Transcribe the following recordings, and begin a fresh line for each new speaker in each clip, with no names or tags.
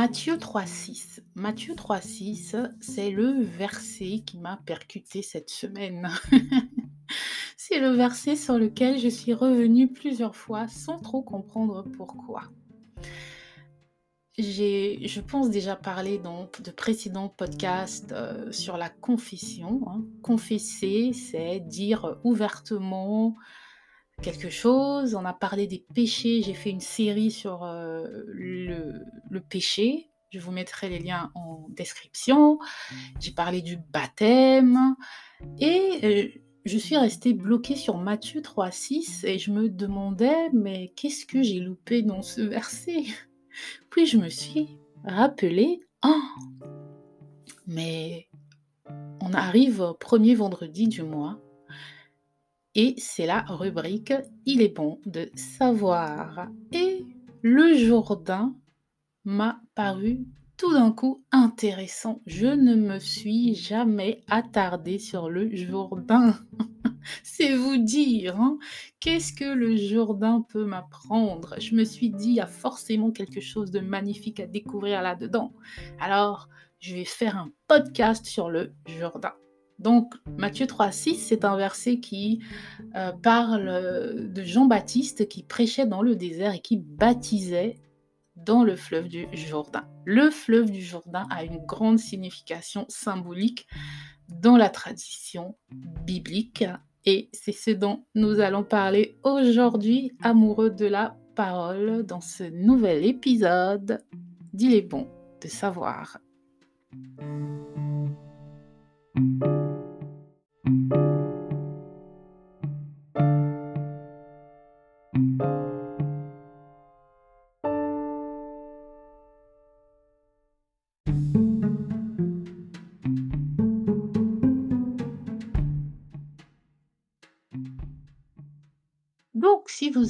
Matthieu 3,6. Matthieu 3,6, c'est le verset qui m'a percuté cette semaine. c'est le verset sur lequel je suis revenue plusieurs fois sans trop comprendre pourquoi. J'ai, je pense déjà parler dans de précédents podcasts euh, sur la confession. hein. Confesser, c'est dire ouvertement quelque chose. On a parlé des péchés. J'ai fait une série sur euh, le, péché. Je vous mettrai les liens en description. J'ai parlé du baptême. Et euh, je suis restée bloquée sur Matthieu 3,6 et je me demandais, mais qu'est-ce que j'ai loupé dans ce verset? Puis je me suis rappelé, oh, mais on arrive au premier vendredi du mois et c'est la rubrique Il est bon de savoir. Et le Jourdain m'a paru tout d'un coup intéressant. Je ne me suis jamais attardée sur le Jourdain. C'est vous dire, hein. qu'est-ce que le Jourdain peut m'apprendre? Je me suis dit, il y a forcément quelque chose de magnifique à découvrir là-dedans. Alors, je vais faire un podcast sur le Jourdain. Donc, Matthieu 3,6, c'est un verset qui euh, parle de Jean-Baptiste qui prêchait dans le désert et qui baptisait dans le fleuve du Jourdain. Le fleuve du Jourdain a une grande signification symbolique dans la tradition biblique et c'est ce dont nous allons parler aujourd'hui, amoureux de la parole, dans ce nouvel épisode d'Il est bon de savoir.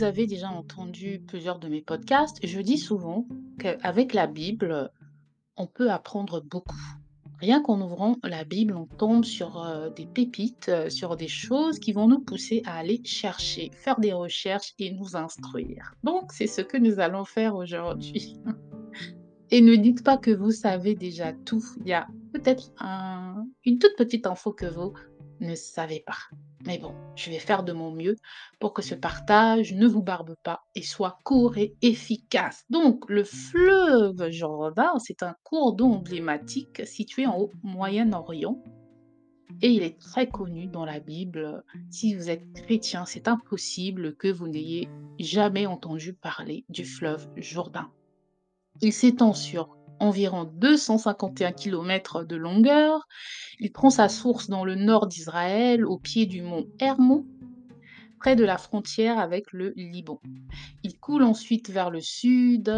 Vous avez déjà entendu plusieurs de mes podcasts, je dis souvent qu'avec la Bible, on peut apprendre beaucoup. Rien qu'en ouvrant la Bible, on tombe sur euh, des pépites, euh, sur des choses qui vont nous pousser à aller chercher, faire des recherches et nous instruire. Donc, c'est ce que nous allons faire aujourd'hui. Et ne dites pas que vous savez déjà tout. Il y a peut-être un- une toute petite info que vous ne savez pas. Mais bon, je vais faire de mon mieux pour que ce partage ne vous barbe pas et soit court et efficace. Donc, le fleuve Jourdain, c'est un cours d'eau emblématique situé en haut Moyen-Orient et il est très connu dans la Bible. Si vous êtes chrétien, c'est impossible que vous n'ayez jamais entendu parler du fleuve Jourdain. Il s'étend sur environ 251 km de longueur. Il prend sa source dans le nord d'Israël, au pied du mont Hermon, près de la frontière avec le Liban. Il coule ensuite vers le sud,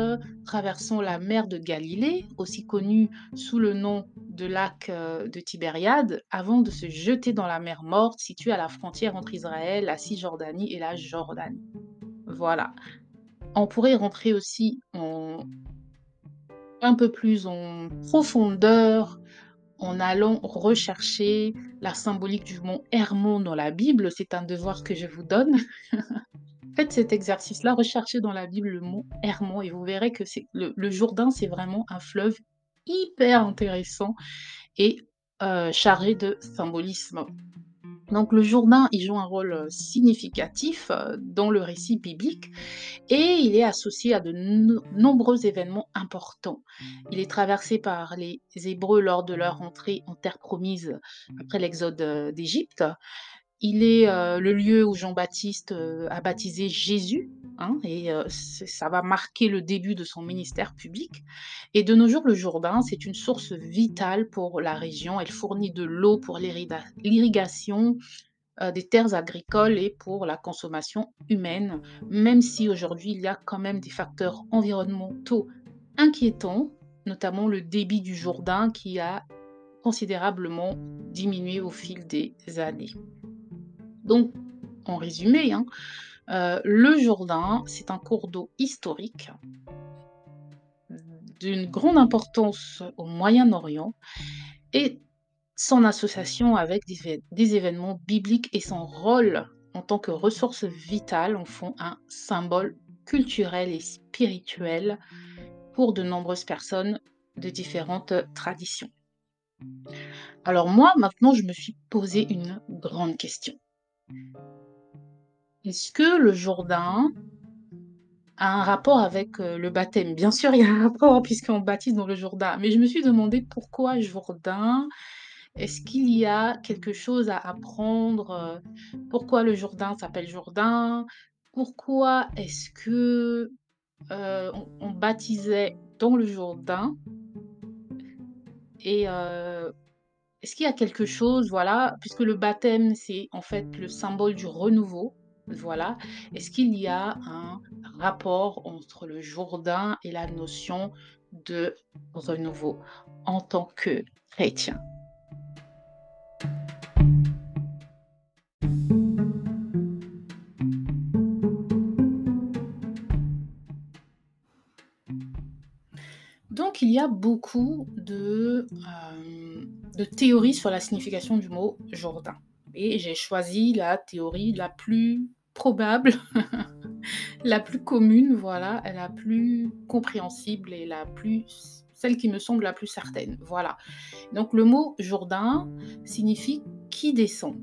traversant la mer de Galilée, aussi connue sous le nom de lac euh, de Tibériade, avant de se jeter dans la mer Morte, située à la frontière entre Israël, la Cisjordanie et la Jordanie. Voilà. On pourrait rentrer aussi en un peu plus en profondeur en allant rechercher la symbolique du mont Hermon dans la Bible. C'est un devoir que je vous donne. Faites cet exercice-là, recherchez dans la Bible le mont Hermon et vous verrez que c'est le, le Jourdain, c'est vraiment un fleuve hyper intéressant et euh, chargé de symbolisme. Donc le Jourdain, il joue un rôle euh, significatif euh, dans le récit biblique et il est associé à de no- nombreux événements importants. Il est traversé par les Hébreux lors de leur entrée en terre promise après l'exode euh, d'Égypte. Il est euh, le lieu où Jean-Baptiste euh, a baptisé Jésus, hein, et euh, ça va marquer le début de son ministère public. Et de nos jours, le Jourdain, c'est une source vitale pour la région. Elle fournit de l'eau pour l'irrigation, des terres agricoles et pour la consommation humaine, même si aujourd'hui il y a quand même des facteurs environnementaux inquiétants, notamment le débit du Jourdain qui a considérablement diminué au fil des années. Donc, en résumé, hein, euh, le Jourdain, c'est un cours d'eau historique d'une grande importance au Moyen-Orient et son association avec des événements bibliques et son rôle en tant que ressource vitale en font un symbole culturel et spirituel pour de nombreuses personnes de différentes traditions. Alors moi, maintenant, je me suis posé une grande question. Est-ce que le Jourdain a un rapport avec, heu, le baptême? Bien sûr, il y a un rapport puisqu'on baptise dans le Jourdain, mais je me suis demandé pourquoi Jourdain? Est-ce qu'il y a quelque chose à apprendre, heu? Pourquoi le Jourdain s'appelle Jourdain? Pourquoi est-ce que, heu, on baptisait dans le Jourdain? Est-ce qu'il y a quelque chose, voilà, puisque le baptême, c'est en fait le symbole du renouveau, voilà. Est-ce qu'il y a un rapport entre le Jourdain et la notion de renouveau en tant que chrétien? Donc il y a beaucoup de, hem, de théories sur la signification du mot Jourdain et j'ai choisi la théorie la plus probable, la plus commune, voilà, la plus compréhensible et la plus celle qui me semble la plus certaine, voilà. Donc le mot Jourdain signifie «qui descend».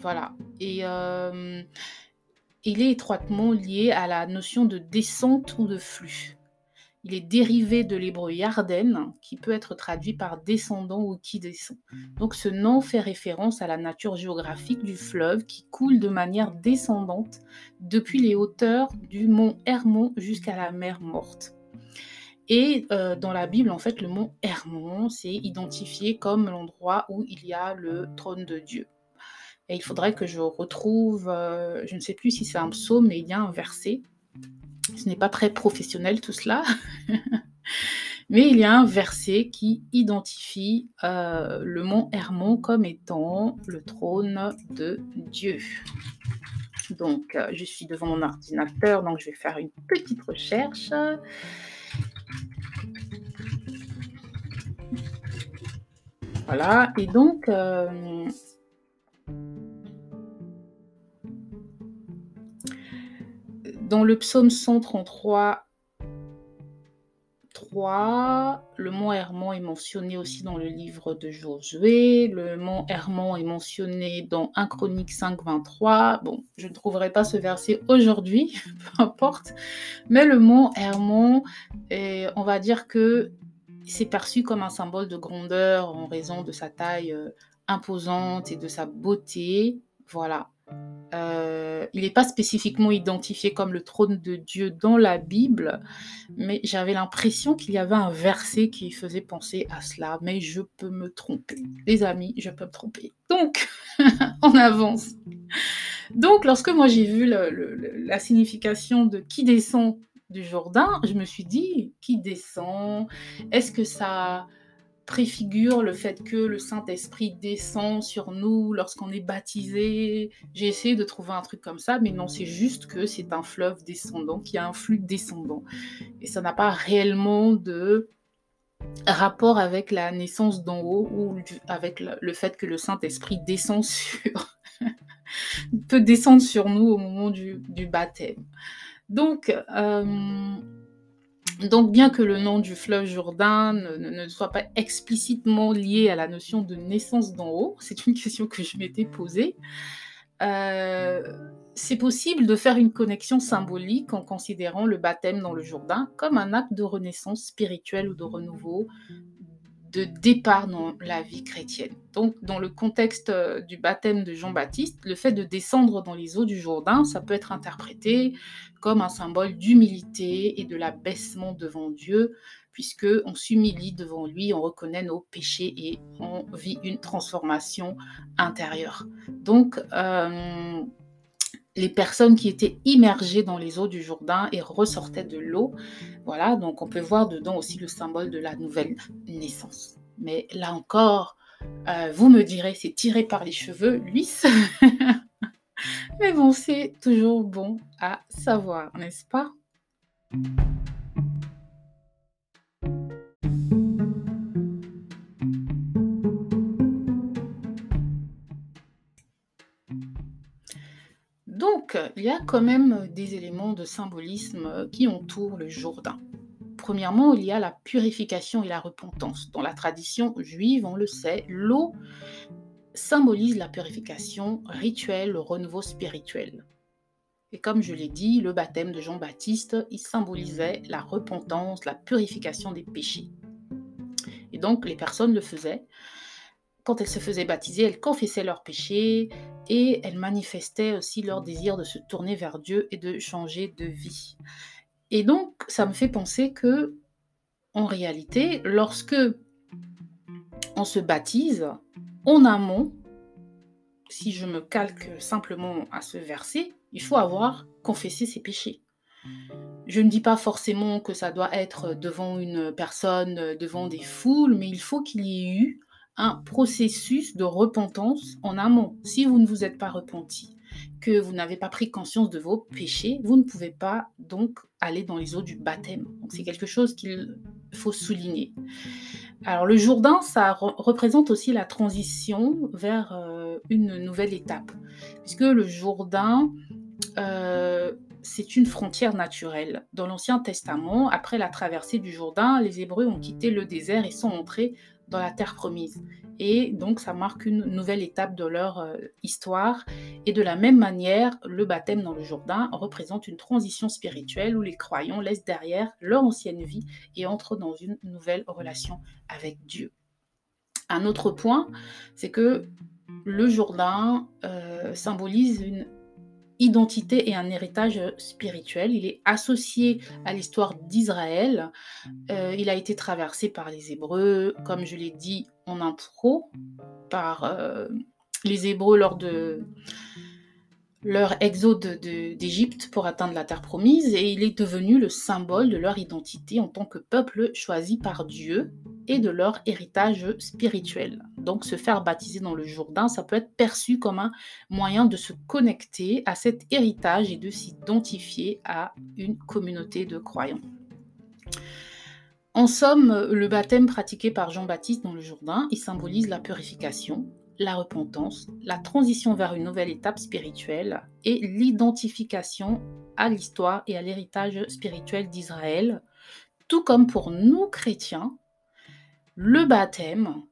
Voilà et hem, il est étroitement lié à la notion de descente ou de flux. Il est dérivé de l'hébreu yarden, qui peut être traduit par descendant ou qui descend. Donc ce nom fait référence à la nature géographique du fleuve qui coule de manière descendante depuis les hauteurs du mont Hermon jusqu'à la mer Morte. Et euh, dans la Bible, en fait, le mont Hermon, c'est identifié comme l'endroit où il y a le trône de Dieu. Et il faudrait que je retrouve, euh, je ne sais plus si c'est un psaume, mais il y a un verset ce n'est pas très professionnel tout cela. Mais il y a un verset qui identifie euh, le mont Hermon comme étant le trône de Dieu. Donc, euh, je suis devant mon ordinateur, donc je vais faire une petite recherche. Voilà, et donc, euh, Dans le psaume 133, 3, le mont Hermon est mentionné aussi dans le livre de Josué. Le mont Hermon est mentionné dans 1 Chronique 5, 23. Bon, je ne trouverai pas ce verset aujourd'hui, peu importe. Mais le mont Hermon, on va dire que c'est perçu comme un symbole de grandeur en raison de sa taille euh, imposante et de sa beauté. Voilà. Euh, il n'est pas spécifiquement identifié comme le trône de Dieu dans la Bible, mais j'avais l'impression qu'il y avait un verset qui faisait penser à cela, mais je peux me tromper. Les amis, je peux me tromper. Donc, on avance. Donc, lorsque moi j'ai vu la signification de qui descend du Jourdain, je me suis dit, qui descend? Est-ce que ça préfigure le fait que le Saint-Esprit descend sur nous lorsqu'on est baptisé. J'ai essayé de trouver un truc comme ça, mais non, c'est juste que c'est un fleuve descendant, qui a un flux descendant. Et ça n'a pas réellement de rapport avec la naissance d'en haut ou avec le fait que le Saint-Esprit descend sur... peut descendre sur nous au moment du, baptême. Donc, euh, donc, bien que le nom du fleuve Jourdain ne, soit pas explicitement lié à la notion de naissance d'en haut, c'est une question que je m'étais posée, euh, c'est possible de faire une connexion symbolique en considérant le baptême dans le Jourdain comme un acte de renaissance spirituelle ou de renouveau de départ dans la vie chrétienne. Donc, dans le contexte euh, du baptême de Jean-Baptiste, le fait de descendre dans les eaux du Jourdain, ça peut être interprété comme un symbole d'humilité et de l'abaissement devant Dieu, puisque on s'humilie devant lui, on reconnaît nos péchés et on vit une transformation intérieure. Donc, euh, les personnes qui étaient immergées dans les eaux du Jourdain et ressortaient de l'eau. Voilà, donc on peut voir dedans aussi le symbole de la nouvelle naissance. Mais là encore, euh, vous me direz, c'est tiré par les cheveux, Luis. Mais bon, c'est toujours bon à savoir, n'est-ce pas? Il y a quand même des éléments de symbolisme qui entourent le Jourdain. premièrement, il y a la purification et la repentance. Dans la tradition juive, on le sait, l'eau symbolise la purification rituelle, le renouveau spirituel. Et comme je l'ai dit, le baptême de Jean-Baptiste, il symbolisait la repentance, la purification des péchés. Et donc les personnes le faisaient. Quand elles se faisaient baptiser, elles confessaient leurs péchés et elles manifestaient aussi leur désir de se tourner vers Dieu et de changer de vie. Et donc ça me fait penser que en réalité, lorsque on se baptise, en amont, si je me calque simplement à ce verset, il faut avoir confessé ses péchés. Je ne dis pas forcément que ça doit être devant une personne, devant des foules, mais il faut qu'il y ait eu un processus de repentance en amont. Si vous ne vous êtes pas repenti, que vous n'avez pas pris conscience de vos péchés, vous ne pouvez pas donc aller dans les eaux du baptême. c'est quelque chose qu'il faut souligner. Alors le Jourdain, ça représente aussi la transition vers euh, une nouvelle étape, puisque le Jourdain, euh, c'est une frontière naturelle. Dans l'Ancien Testament, après la traversée du Jourdain, les Hébreux ont quitté le désert et sont entrés dans la terre promise. Et donc ça marque une nouvelle étape de leur euh, histoire. Et de la même manière, le baptême dans le Jourdain représente une transition spirituelle où les croyants laissent derrière leur ancienne vie et entrent dans une nouvelle relation avec Dieu. Un autre point, c'est que le Jourdain euh, symbolise une identité et un héritage spirituel. Il est associé à l'histoire d'Israël. Euh, il a été traversé par les Hébreux, comme je l'ai dit en intro, par euh, les Hébreux lors de leur exode d'Égypte pour atteindre la terre promise et il est devenu le symbole de leur identité en tant que peuple choisi par Dieu et de leur héritage spirituel. Donc se faire baptiser dans le Jourdain, ça peut être perçu comme un moyen de se connecter à cet héritage et de s'identifier à une communauté de croyants. En somme, le baptême pratiqué par Jean-Baptiste dans le Jourdain, il symbolise la purification, la repentance, la transition vers une nouvelle étape spirituelle et l'identification à l'histoire et à l'héritage spirituel d'Israël, tout comme pour nous chrétiens, le baptême,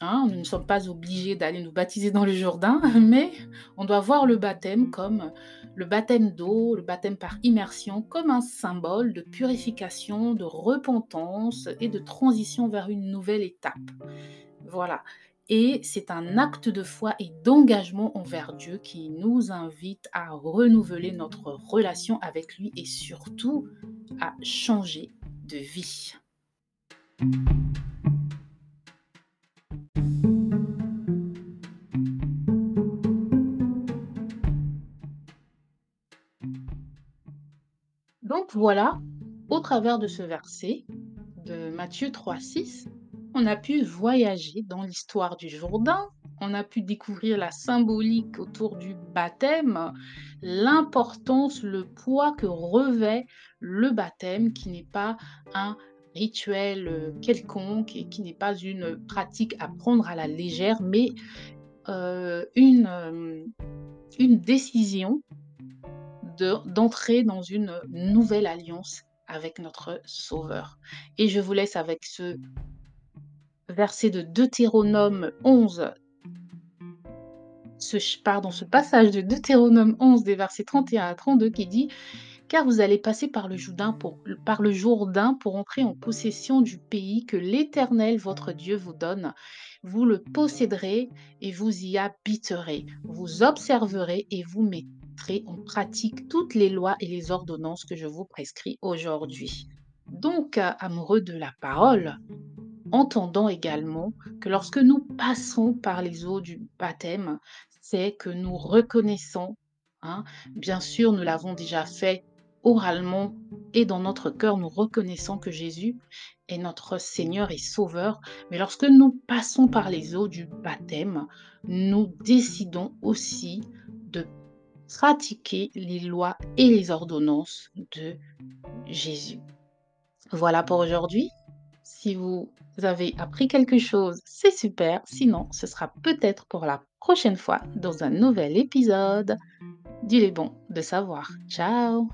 hein, nous ne sommes pas obligés d'aller nous baptiser dans le Jourdain, mais on doit voir le baptême comme le baptême d'eau, le baptême par immersion, comme un symbole de purification, de repentance et de transition vers une nouvelle étape. Voilà. Et c'est un acte de foi et d'engagement envers Dieu qui nous invite à renouveler notre relation avec lui et surtout à changer de vie. Donc voilà, au travers de ce verset de Matthieu 3.6, on a pu voyager dans l'histoire du Jourdain, on a pu découvrir la symbolique autour du baptême, l'importance, le poids que revêt le baptême, qui n'est pas un rituel euh, quelconque et qui n'est pas une pratique à prendre à la légère, mais euh, une, euh, une décision d'entrer dans une nouvelle alliance avec notre Sauveur. Et je vous laisse avec ce verset de Deutéronome 11, ce, pardon, ce passage de Deutéronome 11 des versets 31 à 32 qui dit car vous allez passer par le, Jourdain pour, par le Jourdain pour entrer en possession du pays que l'Éternel, votre Dieu, vous donne. Vous le posséderez et vous y habiterez. Vous observerez et vous mettrez en pratique toutes les lois et les ordonnances que je vous prescris aujourd'hui. Donc, amoureux de la parole, entendons également que lorsque nous passons par les eaux du baptême, c'est que nous reconnaissons, hein, bien sûr nous l'avons déjà fait oralement et dans notre cœur, nous reconnaissons que Jésus est notre Seigneur et Sauveur, mais lorsque nous passons par les eaux du baptême, nous décidons aussi de pratiquer les lois et les ordonnances de Jésus. Voilà pour aujourd'hui. Si vous avez appris quelque chose, c'est super. Sinon, ce sera peut-être pour la prochaine fois dans un nouvel épisode. Dis les bon de savoir. Ciao